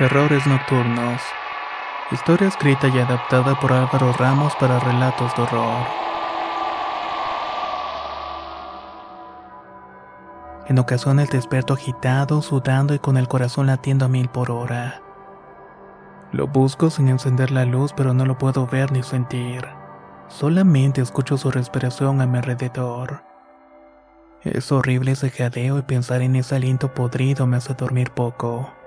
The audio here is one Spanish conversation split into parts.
Terrores Nocturnos. Historia escrita y adaptada por Álvaro Ramos para relatos de horror. En ocasiones despierto agitado, sudando y con el corazón latiendo a mil por hora. Lo busco sin encender la luz, pero no lo puedo ver ni sentir. Solamente escucho su respiración a mi alrededor. Es horrible ese jadeo y pensar en ese aliento podrido me hace dormir poco.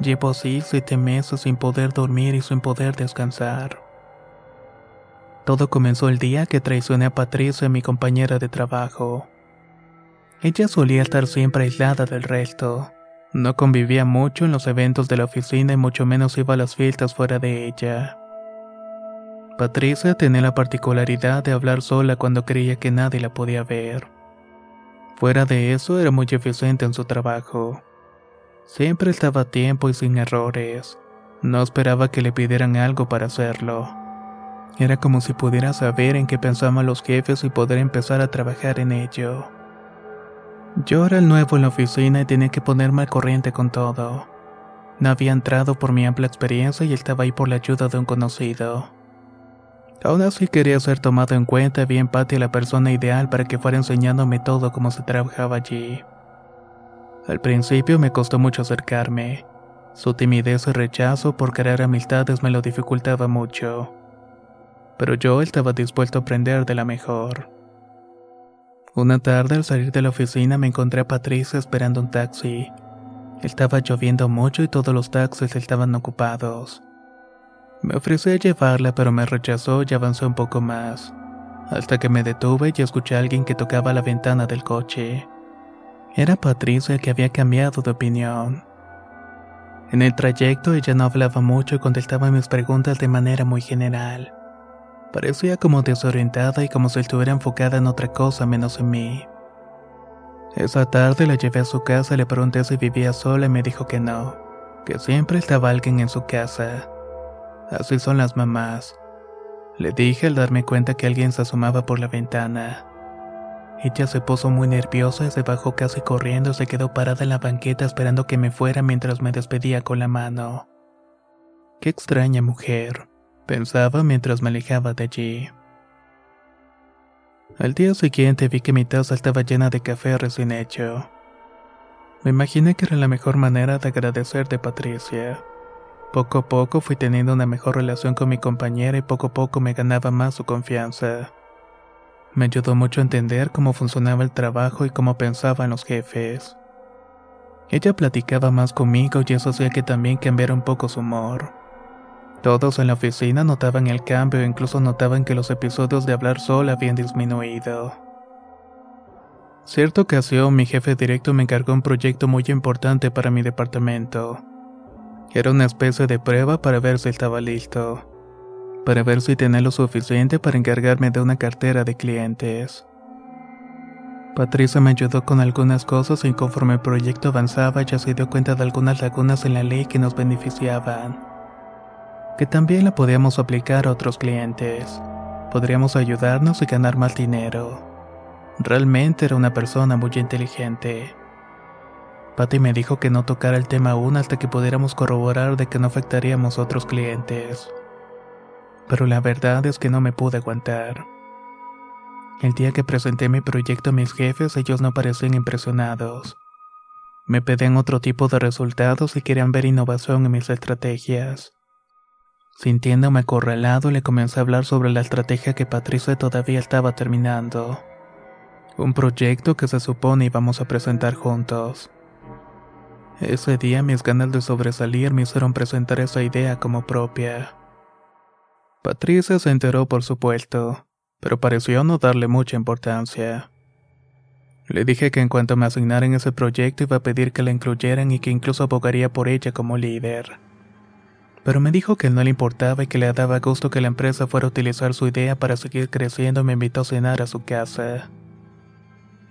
Llevo así siete meses sin poder dormir y sin poder descansar. Todo comenzó el día que traicioné a Patricia, mi compañera de trabajo. Ella solía estar siempre aislada del resto. No convivía mucho en los eventos de la oficina y mucho menos iba a las fiestas fuera de ella. Patricia tenía la particularidad de hablar sola cuando creía que nadie la podía ver. Fuera de eso, era muy eficiente en su trabajo. Siempre estaba a tiempo y sin errores. No esperaba que le pidieran algo para hacerlo. Era como si pudiera saber en qué pensaban los jefes y poder empezar a trabajar en ello. Yo era el nuevo en la oficina y tenía que ponerme al corriente con todo. No había entrado por mi amplia experiencia y estaba ahí por la ayuda de un conocido. Aún así quería ser tomado en cuenta y vi en Patty la persona ideal para que fuera enseñándome todo cómo se trabajaba allí. Al principio me costó mucho acercarme. Su timidez y rechazo por querer amistades me lo dificultaba mucho. Pero yo estaba dispuesto a aprender de la mejor. Una tarde al salir de la oficina me encontré a Patricia esperando un taxi. Estaba lloviendo mucho y todos los taxis estaban ocupados. Me ofrecí a llevarla pero me rechazó y avanzó un poco más, hasta que me detuve y escuché a alguien que tocaba la ventana del coche. Era Patricia que había cambiado de opinión. En el trayecto ella no hablaba mucho y contestaba mis preguntas de manera muy general. Parecía como desorientada y como si estuviera enfocada en otra cosa menos en mí. Esa tarde la llevé a su casa le pregunté si vivía sola y me dijo que no, que siempre estaba alguien en su casa. Así son las mamás. Le dije al darme cuenta que alguien se asomaba por la ventana. Ella se puso muy nerviosa y se bajó casi corriendo y se quedó parada en la banqueta esperando que me fuera mientras me despedía con la mano. Qué extraña mujer, pensaba mientras me alejaba de allí. Al día siguiente vi que mi taza estaba llena de café recién hecho. Me imaginé que era la mejor manera de agradecer de Patricia. Poco a poco fui teniendo una mejor relación con mi compañera y poco a poco me ganaba más su confianza. Me ayudó mucho a entender cómo funcionaba el trabajo y cómo pensaban los jefes. Ella platicaba más conmigo y eso hacía que también cambiara un poco su humor. Todos en la oficina notaban el cambio e incluso notaban que los episodios de hablar sola habían disminuido. Cierta ocasión mi jefe directo me encargó un proyecto muy importante para mi departamento. Era una especie de prueba para ver si estaba listo para ver si tenía lo suficiente para encargarme de una cartera de clientes. Patricia me ayudó con algunas cosas y conforme el proyecto avanzaba ya se dio cuenta de algunas lagunas en la ley que nos beneficiaban, que también la podíamos aplicar a otros clientes. Podríamos ayudarnos y ganar más dinero. Realmente era una persona muy inteligente. Patty me dijo que no tocara el tema aún hasta que pudiéramos corroborar de que no afectaríamos a otros clientes. Pero la verdad es que no me pude aguantar. El día que presenté mi proyecto a mis jefes, ellos no parecían impresionados. Me pedían otro tipo de resultados y querían ver innovación en mis estrategias. Sintiéndome acorralado, le comencé a hablar sobre la estrategia que Patricia todavía estaba terminando. Un proyecto que se supone íbamos a presentar juntos. Ese día mis ganas de sobresalir me hicieron presentar esa idea como propia. Patricia se enteró por supuesto, pero pareció no darle mucha importancia. Le dije que en cuanto me asignaran ese proyecto iba a pedir que la incluyeran y que incluso abogaría por ella como líder. Pero me dijo que no le importaba y que le daba gusto que la empresa fuera a utilizar su idea para seguir creciendo y me invitó a cenar a su casa.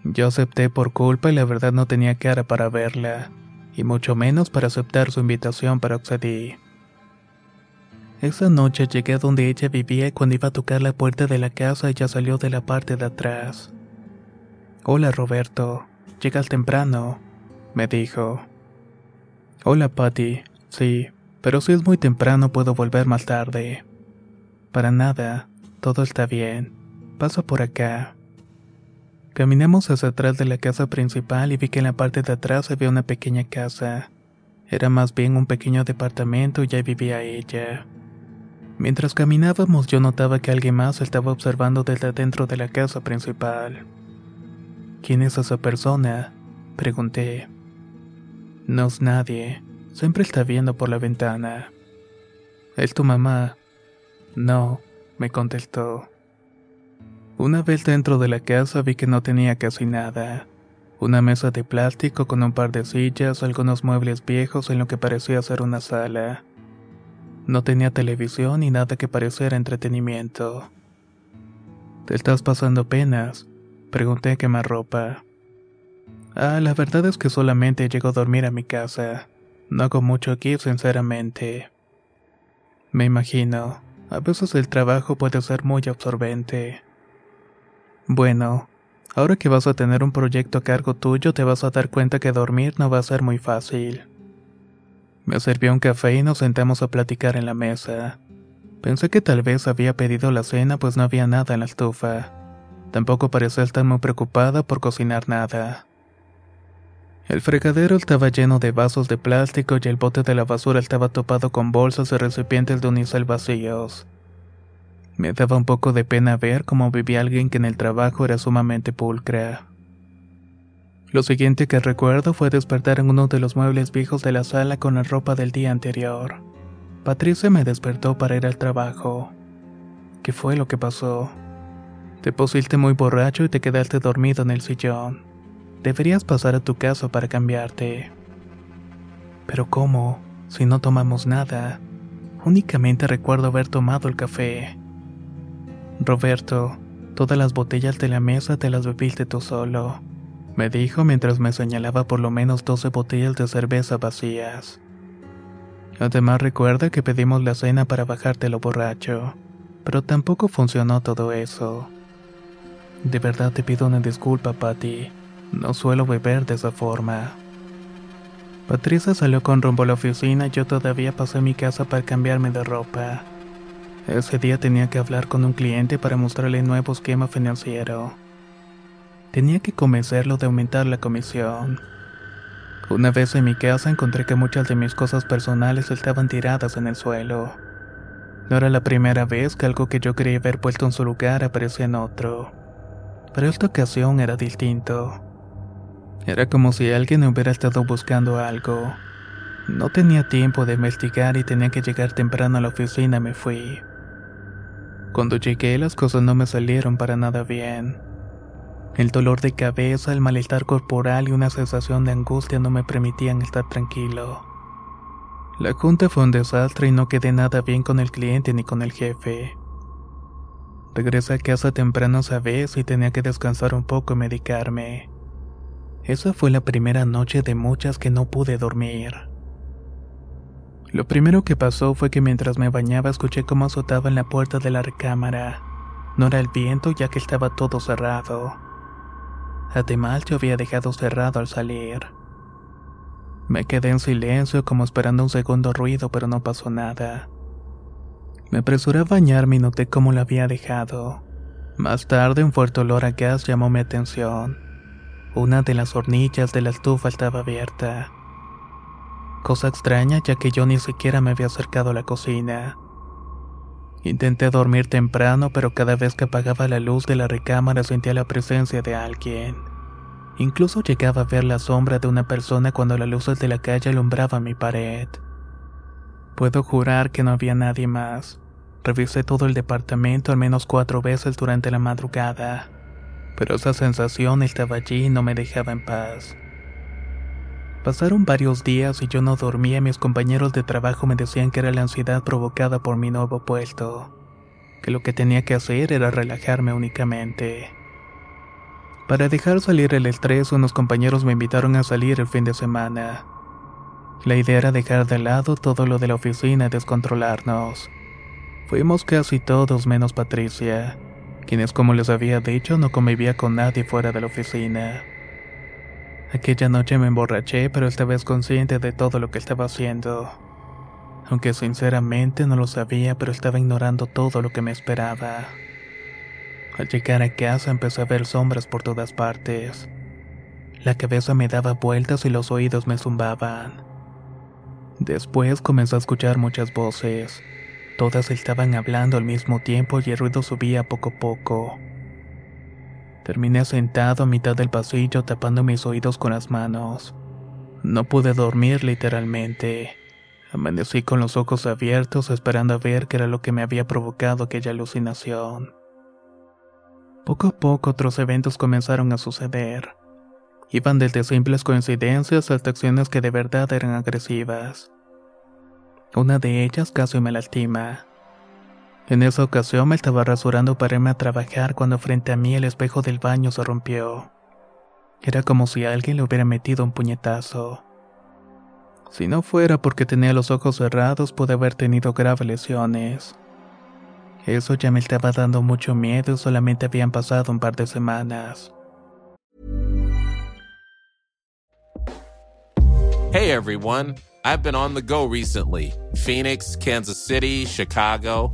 Yo acepté por culpa y la verdad no tenía cara para verla y mucho menos para aceptar su invitación, pero accedí. Esa noche llegué a donde ella vivía y cuando iba a tocar la puerta de la casa ella salió de la parte de atrás. Hola Roberto, llegas temprano, me dijo. Hola Patty, sí, pero si es muy temprano puedo volver más tarde. Para nada, todo está bien. Pasa por acá. Caminamos hacia atrás de la casa principal y vi que en la parte de atrás había una pequeña casa. Era más bien un pequeño departamento y ahí vivía ella. Mientras caminábamos yo notaba que alguien más estaba observando desde dentro de la casa principal. ¿Quién es esa persona? Pregunté. No es nadie. Siempre está viendo por la ventana. ¿Es tu mamá? No, me contestó. Una vez dentro de la casa vi que no tenía casi nada. Una mesa de plástico con un par de sillas, algunos muebles viejos en lo que parecía ser una sala. No tenía televisión ni nada que pareciera entretenimiento. ¿Te estás pasando penas? Pregunté a más ropa. Ah, la verdad es que solamente llego a dormir a mi casa. No hago mucho aquí, sinceramente. Me imagino. A veces el trabajo puede ser muy absorbente. Bueno, ahora que vas a tener un proyecto a cargo tuyo, te vas a dar cuenta que dormir no va a ser muy fácil. Me sirvió un café y nos sentamos a platicar en la mesa. Pensé que tal vez había pedido la cena pues no había nada en la estufa. Tampoco parecía estar muy preocupada por cocinar nada. El fregadero estaba lleno de vasos de plástico y el bote de la basura estaba topado con bolsas y recipientes de unicel vacíos. Me daba un poco de pena ver cómo vivía alguien que en el trabajo era sumamente pulcra. Lo siguiente que recuerdo fue despertar en uno de los muebles viejos de la sala con la ropa del día anterior. Patricia me despertó para ir al trabajo. ¿Qué fue lo que pasó? Te pusiste muy borracho y te quedaste dormido en el sillón. Deberías pasar a tu casa para cambiarte. Pero ¿cómo? Si no tomamos nada. Únicamente recuerdo haber tomado el café. Roberto, todas las botellas de la mesa te las bebiste tú solo, me dijo mientras me señalaba por lo menos 12 botellas de cerveza vacías. Además recuerda que pedimos la cena para bajarte lo borracho, pero tampoco funcionó todo eso. De verdad te pido una disculpa, Patty. No suelo beber de esa forma. Patricia salió con rumbo a la oficina y yo todavía pasé a mi casa para cambiarme de ropa. Ese día tenía que hablar con un cliente para mostrarle nuevo esquema financiero. Tenía que convencerlo de aumentar la comisión. Una vez en mi casa encontré que muchas de mis cosas personales estaban tiradas en el suelo. No era la primera vez que algo que yo quería haber puesto en su lugar aparecía en otro. Pero esta ocasión era distinto. Era como si alguien hubiera estado buscando algo. No tenía tiempo de investigar y tenía que llegar temprano a la oficina, me fui. Cuando llegué las cosas no me salieron para nada bien. El dolor de cabeza, el malestar corporal y una sensación de angustia no me permitían estar tranquilo. La junta fue un desastre y no quedé nada bien con el cliente ni con el jefe. Regresé a casa temprano esa vez y tenía que descansar un poco y medicarme. Esa fue la primera noche de muchas que no pude dormir. Lo primero que pasó fue que mientras me bañaba escuché cómo azotaba en la puerta de la recámara. No era el viento ya que estaba todo cerrado. Además yo había dejado cerrado al salir. Me quedé en silencio como esperando un segundo ruido, pero no pasó nada. Me apresuré a bañarme y noté cómo lo había dejado. Más tarde un fuerte olor a gas llamó mi atención. Una de las hornillas de la estufa estaba abierta. Cosa extraña ya que yo ni siquiera me había acercado a la cocina. Intenté dormir temprano, pero cada vez que apagaba la luz de la recámara sentía la presencia de alguien. Incluso llegaba a ver la sombra de una persona cuando las luces de la calle alumbraban mi pared. Puedo jurar que no había nadie más. Revisé todo el departamento al menos cuatro veces durante la madrugada, pero esa sensación estaba allí y no me dejaba en paz. Pasaron varios días y yo no dormía mis compañeros de trabajo me decían que era la ansiedad provocada por mi nuevo puesto, que lo que tenía que hacer era relajarme únicamente. Para dejar salir el estrés, unos compañeros me invitaron a salir el fin de semana. La idea era dejar de lado todo lo de la oficina y descontrolarnos. Fuimos casi todos menos Patricia, quienes como les había dicho no convivía con nadie fuera de la oficina. Aquella noche me emborraché, pero esta vez consciente de todo lo que estaba haciendo. Aunque sinceramente no lo sabía, pero estaba ignorando todo lo que me esperaba. Al llegar a casa empecé a ver sombras por todas partes. La cabeza me daba vueltas y los oídos me zumbaban. Después comencé a escuchar muchas voces. Todas estaban hablando al mismo tiempo y el ruido subía poco a poco. Terminé sentado a mitad del pasillo tapando mis oídos con las manos. No pude dormir literalmente. Amanecí con los ojos abiertos esperando a ver qué era lo que me había provocado aquella alucinación. Poco a poco otros eventos comenzaron a suceder. Iban desde simples coincidencias hasta acciones que de verdad eran agresivas. Una de ellas casi me lastima. En esa ocasión me estaba rasurando para irme a trabajar cuando frente a mí el espejo del baño se rompió. Era como si alguien le hubiera metido un puñetazo. Si no fuera porque tenía los ojos cerrados, pude haber tenido graves lesiones. Eso ya me estaba dando mucho miedo y solamente habían pasado un par de semanas. Hey everyone, I've been on the go recently Phoenix, Kansas City, Chicago.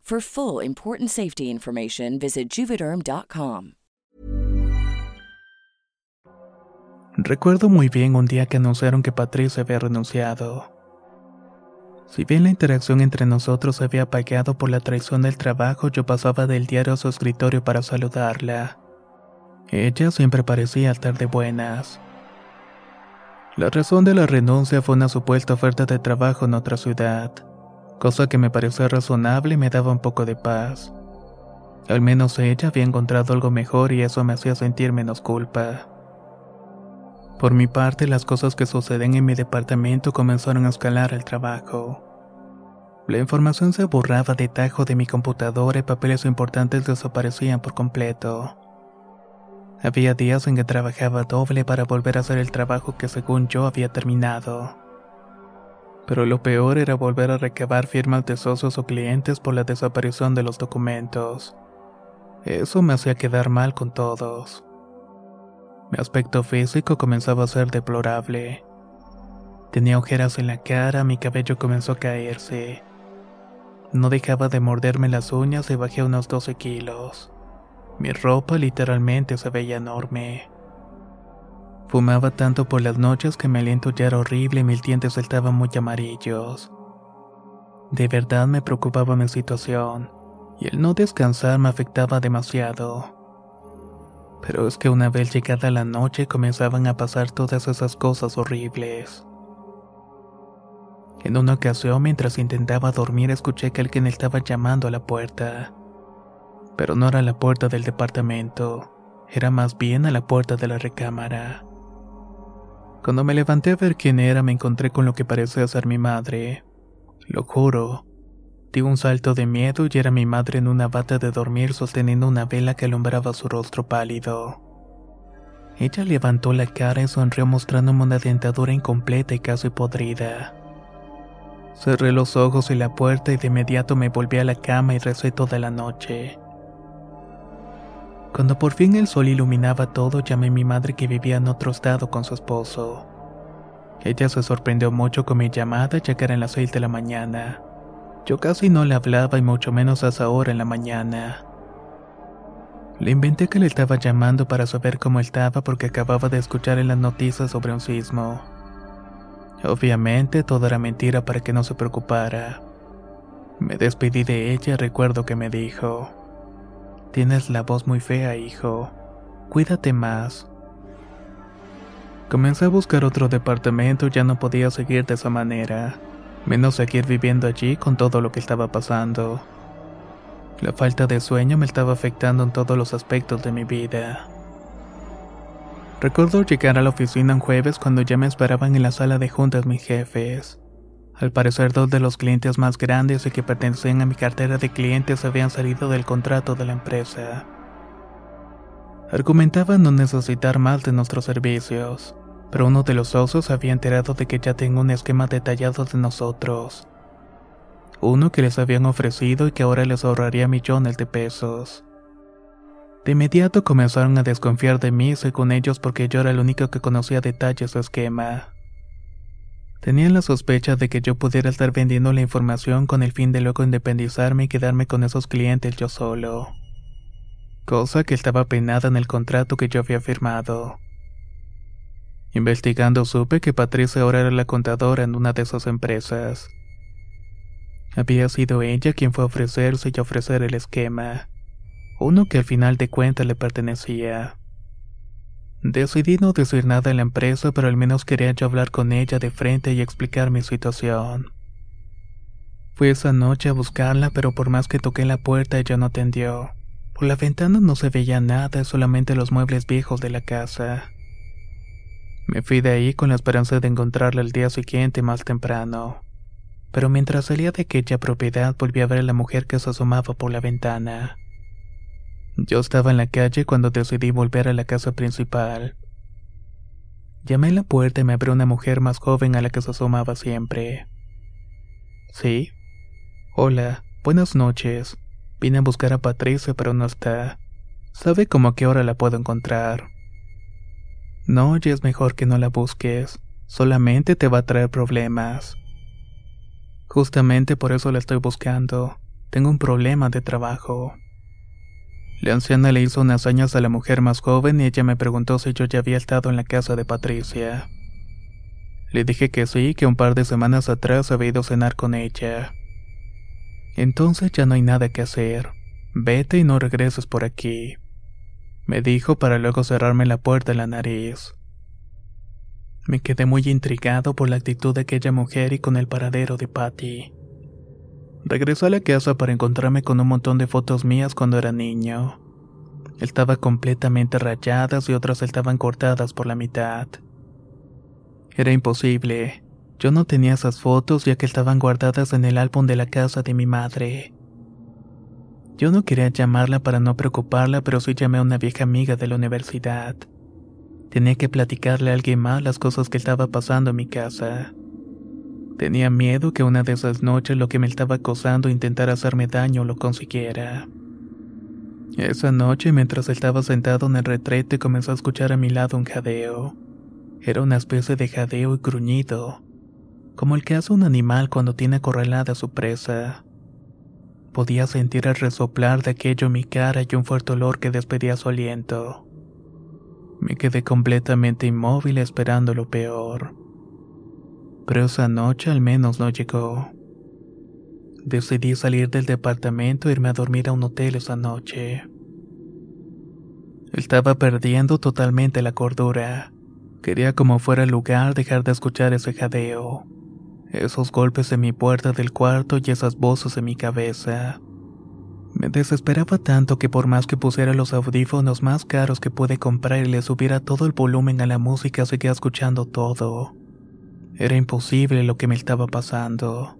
For full important safety information, visit juvederm.com. Recuerdo muy bien un día que anunciaron que Patricia había renunciado. Si bien la interacción entre nosotros se había apagado por la traición del trabajo, yo pasaba del diario a su escritorio para saludarla. Ella siempre parecía estar de buenas. La razón de la renuncia fue una supuesta oferta de trabajo en otra ciudad, cosa que me pareció razonable y me daba un poco de paz. Al menos ella había encontrado algo mejor y eso me hacía sentir menos culpa. Por mi parte, las cosas que suceden en mi departamento comenzaron a escalar el trabajo. La información se borraba de tajo de mi computadora y papeles importantes desaparecían por completo. Había días en que trabajaba doble para volver a hacer el trabajo que según yo había terminado. Pero lo peor era volver a recabar firmas de socios o clientes por la desaparición de los documentos. Eso me hacía quedar mal con todos. Mi aspecto físico comenzaba a ser deplorable. Tenía ojeras en la cara, mi cabello comenzó a caerse. No dejaba de morderme las uñas y bajé unos 12 kilos. Mi ropa literalmente se veía enorme. Fumaba tanto por las noches que mi aliento ya era horrible y mis dientes estaban muy amarillos. De verdad me preocupaba mi situación, y el no descansar me afectaba demasiado. Pero es que una vez llegada la noche comenzaban a pasar todas esas cosas horribles. En una ocasión, mientras intentaba dormir, escuché que alguien estaba llamando a la puerta. Pero no era la puerta del departamento, era más bien a la puerta de la recámara. Cuando me levanté a ver quién era, me encontré con lo que parecía ser mi madre. Lo juro. Di un salto de miedo y era mi madre en una bata de dormir sosteniendo una vela que alumbraba su rostro pálido. Ella levantó la cara y sonrió mostrándome una dentadura incompleta y casi podrida. Cerré los ojos y la puerta y de inmediato me volví a la cama y recé toda la noche. Cuando por fin el sol iluminaba todo, llamé a mi madre que vivía en otro estado con su esposo. Ella se sorprendió mucho con mi llamada ya que era las seis de la mañana. Yo casi no le hablaba y mucho menos a esa hora en la mañana. Le inventé que le estaba llamando para saber cómo estaba porque acababa de escuchar en las noticias sobre un sismo. Obviamente todo era mentira para que no se preocupara. Me despedí de ella recuerdo que me dijo, Tienes la voz muy fea, hijo. Cuídate más. Comencé a buscar otro departamento ya no podía seguir de esa manera, menos seguir viviendo allí con todo lo que estaba pasando. La falta de sueño me estaba afectando en todos los aspectos de mi vida. Recuerdo llegar a la oficina un jueves cuando ya me esperaban en la sala de juntas mis jefes. Al parecer dos de los clientes más grandes y que pertenecían a mi cartera de clientes habían salido del contrato de la empresa. Argumentaban no necesitar más de nuestros servicios, pero uno de los socios había enterado de que ya tengo un esquema detallado de nosotros. Uno que les habían ofrecido y que ahora les ahorraría millones de pesos. De inmediato comenzaron a desconfiar de mí según ellos porque yo era el único que conocía detalles de esquema. Tenían la sospecha de que yo pudiera estar vendiendo la información con el fin de luego independizarme y quedarme con esos clientes yo solo. Cosa que estaba penada en el contrato que yo había firmado. Investigando supe que Patricia ahora era la contadora en una de esas empresas. Había sido ella quien fue a ofrecerse y a ofrecer el esquema uno que al final de cuentas le pertenecía. Decidí no decir nada en la empresa, pero al menos quería yo hablar con ella de frente y explicar mi situación. Fui esa noche a buscarla, pero por más que toqué la puerta ella no atendió. Por la ventana no se veía nada, solamente los muebles viejos de la casa. Me fui de ahí con la esperanza de encontrarla el día siguiente más temprano. Pero mientras salía de aquella propiedad volví a ver a la mujer que se asomaba por la ventana. Yo estaba en la calle cuando decidí volver a la casa principal. Llamé a la puerta y me abrió una mujer más joven a la que se asomaba siempre. ¿Sí? Hola, buenas noches. Vine a buscar a Patricia, pero no está. ¿Sabe cómo a qué hora la puedo encontrar? No, ya es mejor que no la busques. Solamente te va a traer problemas. Justamente por eso la estoy buscando. Tengo un problema de trabajo. La anciana le hizo unas señas a la mujer más joven y ella me preguntó si yo ya había estado en la casa de Patricia. Le dije que sí, que un par de semanas atrás había ido a cenar con ella. Entonces ya no hay nada que hacer. Vete y no regreses por aquí. Me dijo para luego cerrarme la puerta en la nariz. Me quedé muy intrigado por la actitud de aquella mujer y con el paradero de Patty. Regresé a la casa para encontrarme con un montón de fotos mías cuando era niño. Estaba completamente rayadas y otras estaban cortadas por la mitad. Era imposible. Yo no tenía esas fotos ya que estaban guardadas en el álbum de la casa de mi madre. Yo no quería llamarla para no preocuparla, pero sí llamé a una vieja amiga de la universidad. Tenía que platicarle a alguien más las cosas que estaba pasando en mi casa. Tenía miedo que una de esas noches lo que me estaba acosando intentara hacerme daño lo consiguiera. Esa noche, mientras estaba sentado en el retrete, comenzó a escuchar a mi lado un jadeo. Era una especie de jadeo y gruñido, como el que hace un animal cuando tiene acorralada a su presa. Podía sentir el resoplar de aquello en mi cara y un fuerte olor que despedía su aliento. Me quedé completamente inmóvil esperando lo peor. Pero esa noche al menos no llegó. Decidí salir del departamento e irme a dormir a un hotel esa noche. Estaba perdiendo totalmente la cordura. Quería como fuera el lugar dejar de escuchar ese jadeo, esos golpes en mi puerta del cuarto y esas voces en mi cabeza. Me desesperaba tanto que por más que pusiera los audífonos más caros que pude comprar y le subiera todo el volumen a la música, seguía escuchando todo. Era imposible lo que me estaba pasando.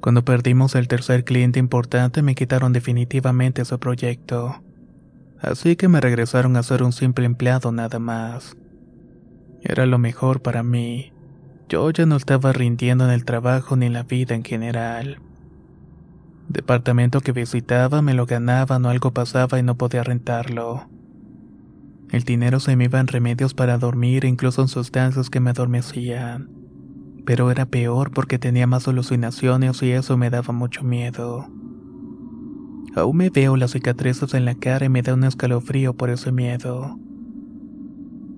Cuando perdimos el tercer cliente importante me quitaron definitivamente ese proyecto. Así que me regresaron a ser un simple empleado nada más. Era lo mejor para mí. Yo ya no estaba rindiendo en el trabajo ni en la vida en general. Departamento que visitaba me lo ganaba, no algo pasaba y no podía rentarlo. El dinero se me iba en remedios para dormir e incluso en sustancias que me adormecían pero era peor porque tenía más alucinaciones y eso me daba mucho miedo. Aún me veo las cicatrices en la cara y me da un escalofrío por ese miedo.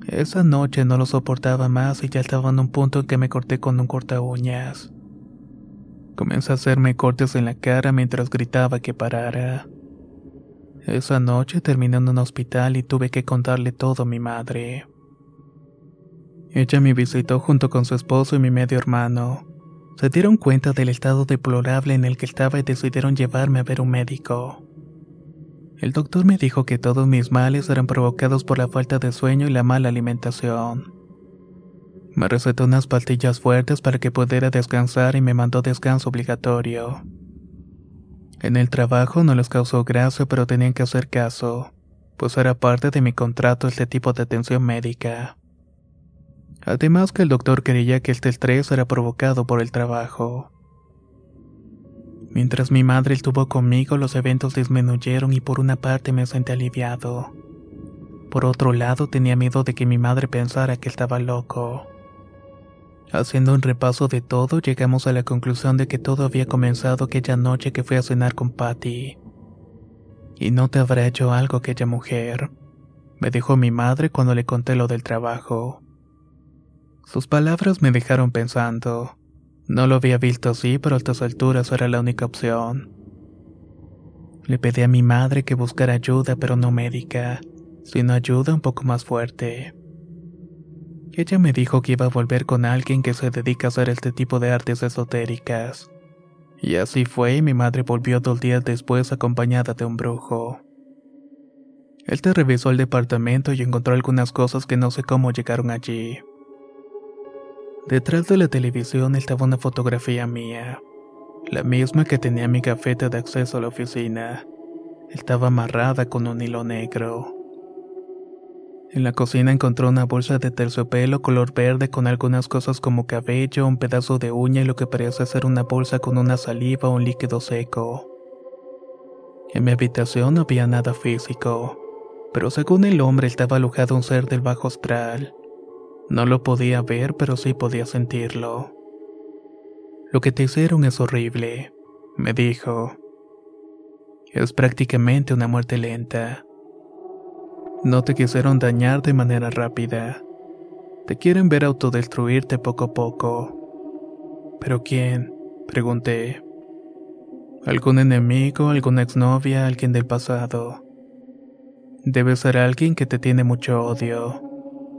Esa noche no lo soportaba más y ya estaba en un punto en que me corté con un corta uñas. Comencé a hacerme cortes en la cara mientras gritaba que parara. Esa noche terminé en un hospital y tuve que contarle todo a mi madre. Ella me visitó junto con su esposo y mi medio hermano. Se dieron cuenta del estado deplorable en el que estaba y decidieron llevarme a ver un médico. El doctor me dijo que todos mis males eran provocados por la falta de sueño y la mala alimentación. Me recetó unas pastillas fuertes para que pudiera descansar y me mandó descanso obligatorio. En el trabajo no les causó gracia, pero tenían que hacer caso, pues era parte de mi contrato este tipo de atención médica. Además que el doctor creía que este estrés era provocado por el trabajo. Mientras mi madre estuvo conmigo, los eventos disminuyeron y por una parte me sentí aliviado. Por otro lado, tenía miedo de que mi madre pensara que estaba loco. Haciendo un repaso de todo, llegamos a la conclusión de que todo había comenzado aquella noche que fui a cenar con Patty. Y no te habrá hecho algo aquella mujer, me dijo mi madre cuando le conté lo del trabajo. Sus palabras me dejaron pensando. No lo había visto así, pero a estas alturas era la única opción. Le pedí a mi madre que buscara ayuda, pero no médica, sino ayuda un poco más fuerte. Ella me dijo que iba a volver con alguien que se dedica a hacer este tipo de artes esotéricas. Y así fue y mi madre volvió dos días después acompañada de un brujo. Él te revisó el departamento y encontró algunas cosas que no sé cómo llegaron allí. Detrás de la televisión estaba una fotografía mía, la misma que tenía mi gafeta de acceso a la oficina. Estaba amarrada con un hilo negro. En la cocina encontró una bolsa de terciopelo color verde con algunas cosas como cabello, un pedazo de uña y lo que parecía ser una bolsa con una saliva o un líquido seco. En mi habitación no había nada físico, pero según el hombre estaba alojado un ser del bajo astral. No lo podía ver, pero sí podía sentirlo. Lo que te hicieron es horrible, me dijo. Es prácticamente una muerte lenta. No te quisieron dañar de manera rápida. Te quieren ver autodestruirte poco a poco. ¿Pero quién? Pregunté. ¿Algún enemigo, alguna exnovia, alguien del pasado? Debe ser alguien que te tiene mucho odio.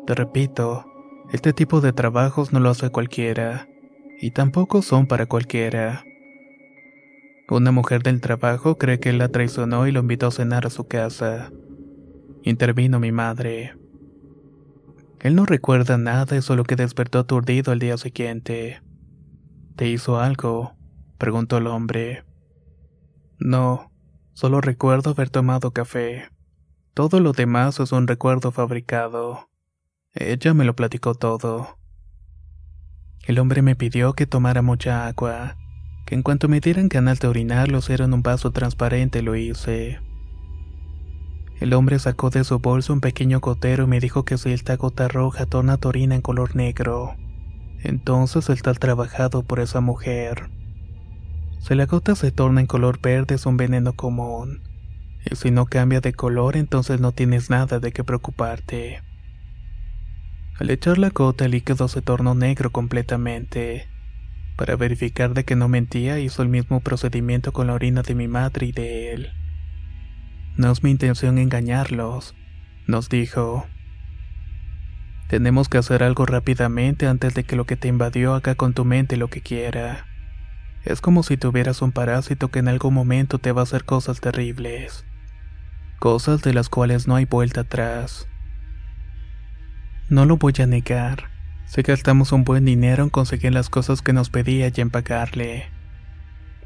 Te repito, este tipo de trabajos no lo hace cualquiera, y tampoco son para cualquiera. Una mujer del trabajo cree que él la traicionó y lo invitó a cenar a su casa. Intervino mi madre. Él no recuerda nada solo que despertó aturdido al día siguiente. ¿Te hizo algo? preguntó el hombre. No, solo recuerdo haber tomado café. Todo lo demás es un recuerdo fabricado. Ella me lo platicó todo. El hombre me pidió que tomara mucha agua, que en cuanto me dieran ganas de orinar lo en un vaso transparente lo hice. El hombre sacó de su bolso un pequeño gotero y me dijo que si esta gota roja torna tu orina en color negro, entonces está trabajado por esa mujer. Si la gota se torna en color verde es un veneno común. Y si no cambia de color, entonces no tienes nada de qué preocuparte. Al echar la gota, el líquido se tornó negro completamente. Para verificar de que no mentía, hizo el mismo procedimiento con la orina de mi madre y de él. No es mi intención engañarlos, nos dijo. Tenemos que hacer algo rápidamente antes de que lo que te invadió haga con tu mente lo que quiera. Es como si tuvieras un parásito que en algún momento te va a hacer cosas terribles. Cosas de las cuales no hay vuelta atrás. No lo voy a negar. Sé que gastamos un buen dinero en conseguir las cosas que nos pedía y en pagarle.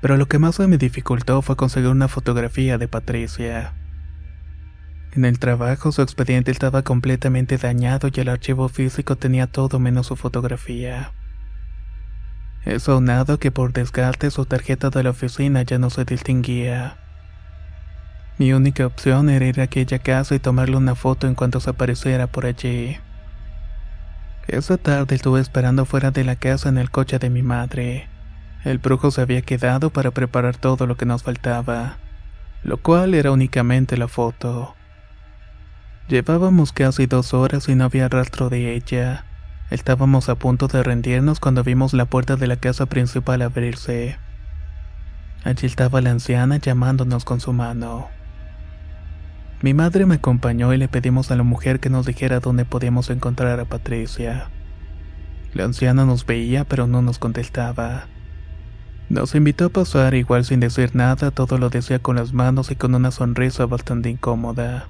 Pero lo que más me dificultó fue conseguir una fotografía de Patricia. En el trabajo su expediente estaba completamente dañado y el archivo físico tenía todo menos su fotografía. Eso aunado que por desgaste su tarjeta de la oficina ya no se distinguía. Mi única opción era ir a aquella casa y tomarle una foto en cuanto se apareciera por allí. Esa tarde estuve esperando fuera de la casa en el coche de mi madre. El brujo se había quedado para preparar todo lo que nos faltaba, lo cual era únicamente la foto. Llevábamos casi dos horas y no había rastro de ella. Estábamos a punto de rendirnos cuando vimos la puerta de la casa principal abrirse. Allí estaba la anciana llamándonos con su mano. Mi madre me acompañó y le pedimos a la mujer que nos dijera dónde podíamos encontrar a Patricia. La anciana nos veía pero no nos contestaba. Nos invitó a pasar igual sin decir nada, todo lo decía con las manos y con una sonrisa bastante incómoda.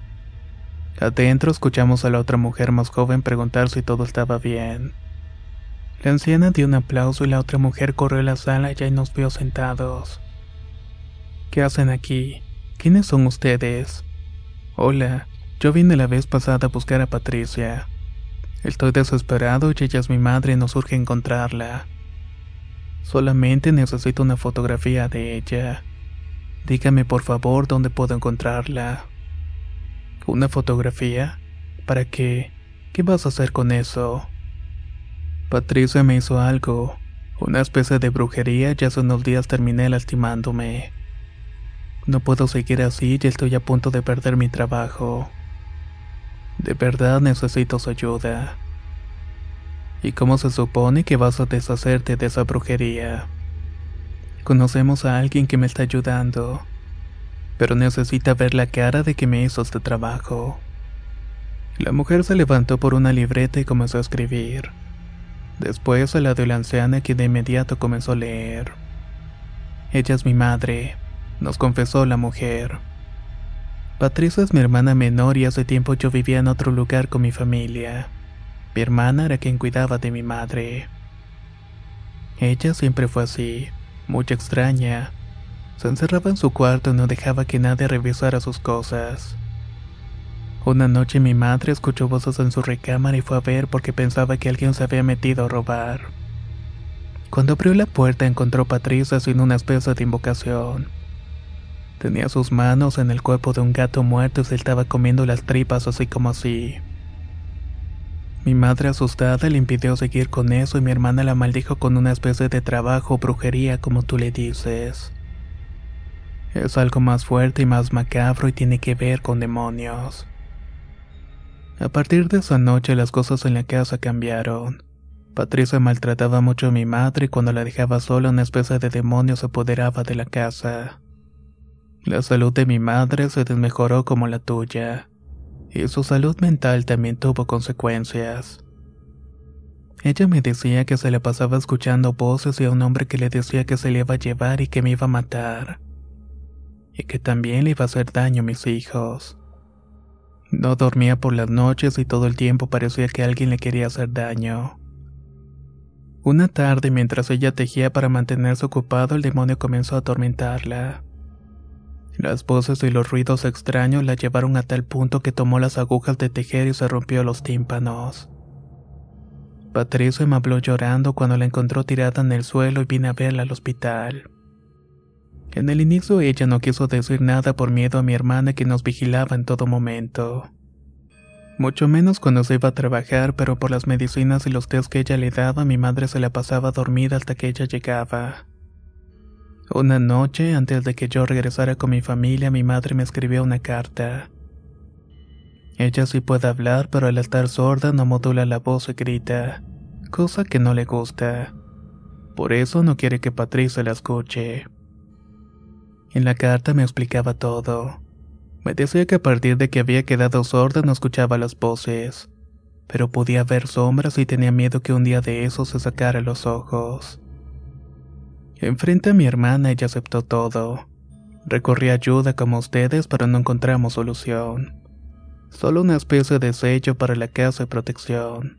Adentro escuchamos a la otra mujer más joven preguntar si todo estaba bien. La anciana dio un aplauso y la otra mujer corrió a la sala y nos vio sentados. ¿Qué hacen aquí? ¿Quiénes son ustedes? Hola, yo vine la vez pasada a buscar a Patricia. Estoy desesperado y ella es mi madre y nos urge encontrarla. Solamente necesito una fotografía de ella. Dígame por favor dónde puedo encontrarla. ¿Una fotografía? ¿Para qué? ¿Qué vas a hacer con eso? Patricia me hizo algo, una especie de brujería y hace unos días terminé lastimándome. No puedo seguir así y estoy a punto de perder mi trabajo. De verdad necesito su ayuda. ¿Y cómo se supone que vas a deshacerte de esa brujería? Conocemos a alguien que me está ayudando, pero necesita ver la cara de que me hizo este trabajo. La mujer se levantó por una libreta y comenzó a escribir. Después a la de la anciana que de inmediato comenzó a leer. Ella es mi madre nos confesó la mujer. Patricia es mi hermana menor y hace tiempo yo vivía en otro lugar con mi familia. Mi hermana era quien cuidaba de mi madre. Ella siempre fue así, muy extraña. Se encerraba en su cuarto y no dejaba que nadie revisara sus cosas. Una noche mi madre escuchó voces en su recámara y fue a ver porque pensaba que alguien se había metido a robar. Cuando abrió la puerta encontró a Patricia haciendo una especie de invocación. Tenía sus manos en el cuerpo de un gato muerto y se estaba comiendo las tripas así como así. Mi madre asustada le impidió seguir con eso y mi hermana la maldijo con una especie de trabajo o brujería como tú le dices. Es algo más fuerte y más macabro y tiene que ver con demonios. A partir de esa noche las cosas en la casa cambiaron. Patricia maltrataba mucho a mi madre y cuando la dejaba sola una especie de demonio se apoderaba de la casa. La salud de mi madre se desmejoró como la tuya, y su salud mental también tuvo consecuencias. Ella me decía que se le pasaba escuchando voces y a un hombre que le decía que se le iba a llevar y que me iba a matar, y que también le iba a hacer daño a mis hijos. No dormía por las noches y todo el tiempo parecía que alguien le quería hacer daño. Una tarde, mientras ella tejía para mantenerse ocupado, el demonio comenzó a atormentarla. Las voces y los ruidos extraños la llevaron a tal punto que tomó las agujas de tejer y se rompió los tímpanos. Patricia me habló llorando cuando la encontró tirada en el suelo y vine a verla al hospital. En el inicio ella no quiso decir nada por miedo a mi hermana que nos vigilaba en todo momento. Mucho menos cuando se iba a trabajar, pero por las medicinas y los test que ella le daba, mi madre se la pasaba dormida hasta que ella llegaba. Una noche, antes de que yo regresara con mi familia, mi madre me escribió una carta. Ella sí puede hablar, pero al estar sorda no modula la voz y grita, cosa que no le gusta. Por eso no quiere que Patricia la escuche. En la carta me explicaba todo. Me decía que a partir de que había quedado sorda no escuchaba las voces, pero podía ver sombras y tenía miedo que un día de eso se sacara los ojos. Enfrente a mi hermana ella aceptó todo. Recorrí ayuda como ustedes, pero no encontramos solución. Solo una especie de sello para la casa y protección.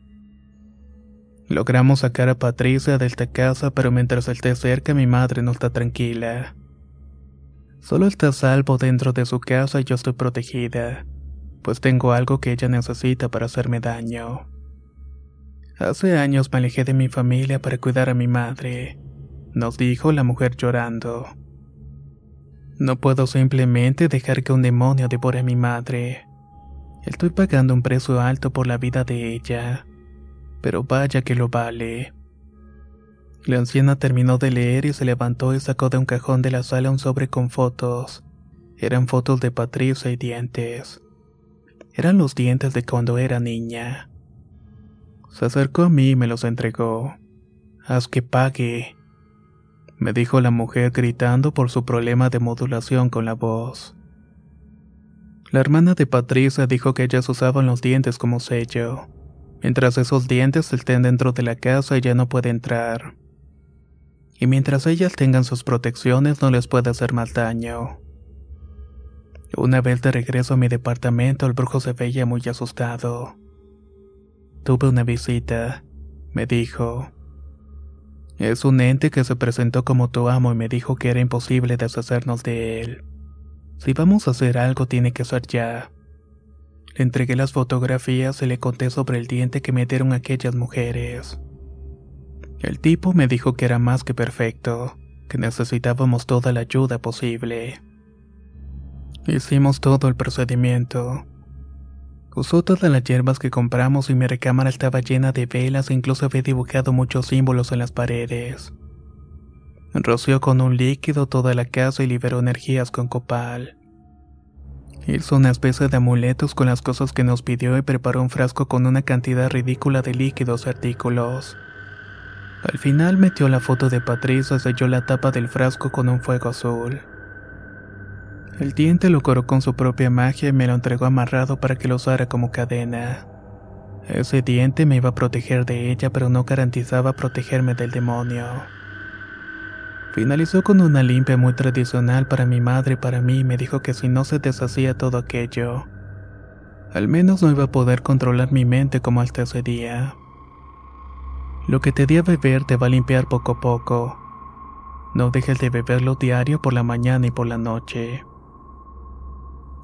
Logramos sacar a Patricia de esta casa, pero mientras esté cerca mi madre no está tranquila. Solo está salvo dentro de su casa y yo estoy protegida, pues tengo algo que ella necesita para hacerme daño. Hace años me alejé de mi familia para cuidar a mi madre, nos dijo la mujer llorando. No puedo simplemente dejar que un demonio devore a mi madre. Estoy pagando un precio alto por la vida de ella, pero vaya que lo vale. La anciana terminó de leer y se levantó y sacó de un cajón de la sala un sobre con fotos. Eran fotos de Patricia y dientes. Eran los dientes de cuando era niña. Se acercó a mí y me los entregó. Haz que pague, me dijo la mujer gritando por su problema de modulación con la voz. La hermana de Patricia dijo que ellas usaban los dientes como sello. Mientras esos dientes estén dentro de la casa, ella no puede entrar. Y mientras ellas tengan sus protecciones, no les puede hacer más daño. Una vez de regreso a mi departamento, el brujo se veía muy asustado. Tuve una visita, me dijo. Es un ente que se presentó como tu amo y me dijo que era imposible deshacernos de él. Si vamos a hacer algo tiene que ser ya. Le entregué las fotografías y le conté sobre el diente que me dieron aquellas mujeres. El tipo me dijo que era más que perfecto, que necesitábamos toda la ayuda posible. Hicimos todo el procedimiento. Usó todas las hierbas que compramos y mi recámara estaba llena de velas e incluso había dibujado muchos símbolos en las paredes. Roció con un líquido toda la casa y liberó energías con copal. Hizo una especie de amuletos con las cosas que nos pidió y preparó un frasco con una cantidad ridícula de líquidos y artículos. Al final metió la foto de Patricia y selló la tapa del frasco con un fuego azul. El diente lo coró con su propia magia y me lo entregó amarrado para que lo usara como cadena. Ese diente me iba a proteger de ella, pero no garantizaba protegerme del demonio. Finalizó con una limpia muy tradicional para mi madre y para mí y me dijo que si no se deshacía todo aquello, al menos no iba a poder controlar mi mente como hasta ese día. Lo que te di a beber te va a limpiar poco a poco. No dejes de beberlo diario por la mañana y por la noche.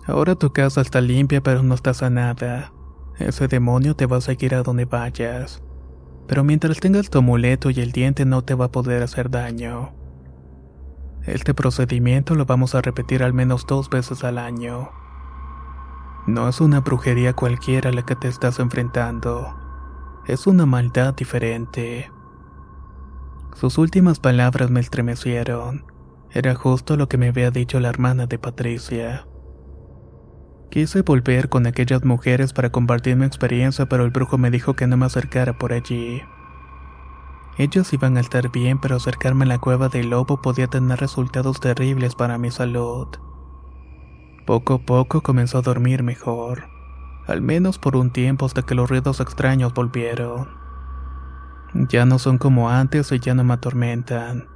Ahora tu casa está limpia pero no está sanada. Ese demonio te va a seguir a donde vayas. Pero mientras tengas tu amuleto y el diente no te va a poder hacer daño. Este procedimiento lo vamos a repetir al menos dos veces al año. No es una brujería cualquiera la que te estás enfrentando. Es una maldad diferente. Sus últimas palabras me estremecieron. Era justo lo que me había dicho la hermana de Patricia. Quise volver con aquellas mujeres para compartir mi experiencia, pero el brujo me dijo que no me acercara por allí. Ellos iban a estar bien, pero acercarme a la cueva del lobo podía tener resultados terribles para mi salud. Poco a poco comenzó a dormir mejor, al menos por un tiempo hasta que los ruidos extraños volvieron. Ya no son como antes y ya no me atormentan,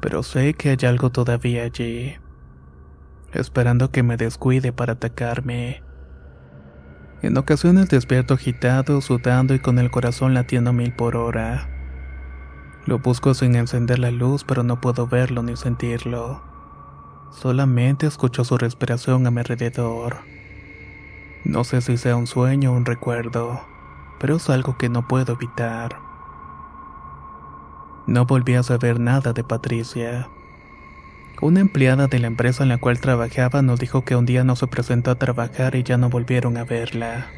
pero sé que hay algo todavía allí esperando que me descuide para atacarme. En ocasiones despierto agitado, sudando y con el corazón latiendo mil por hora. Lo busco sin encender la luz, pero no puedo verlo ni sentirlo. Solamente escucho su respiración a mi alrededor. No sé si sea un sueño o un recuerdo, pero es algo que no puedo evitar. No volví a saber nada de Patricia. Una empleada de la empresa en la cual trabajaba nos dijo que un día no se presentó a trabajar y ya no volvieron a verla.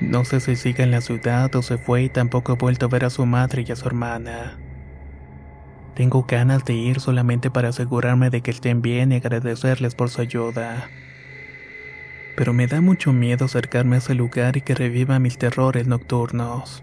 No sé si sigue en la ciudad o se fue y tampoco he vuelto a ver a su madre y a su hermana. Tengo ganas de ir solamente para asegurarme de que estén bien y agradecerles por su ayuda. Pero me da mucho miedo acercarme a ese lugar y que reviva mis terrores nocturnos.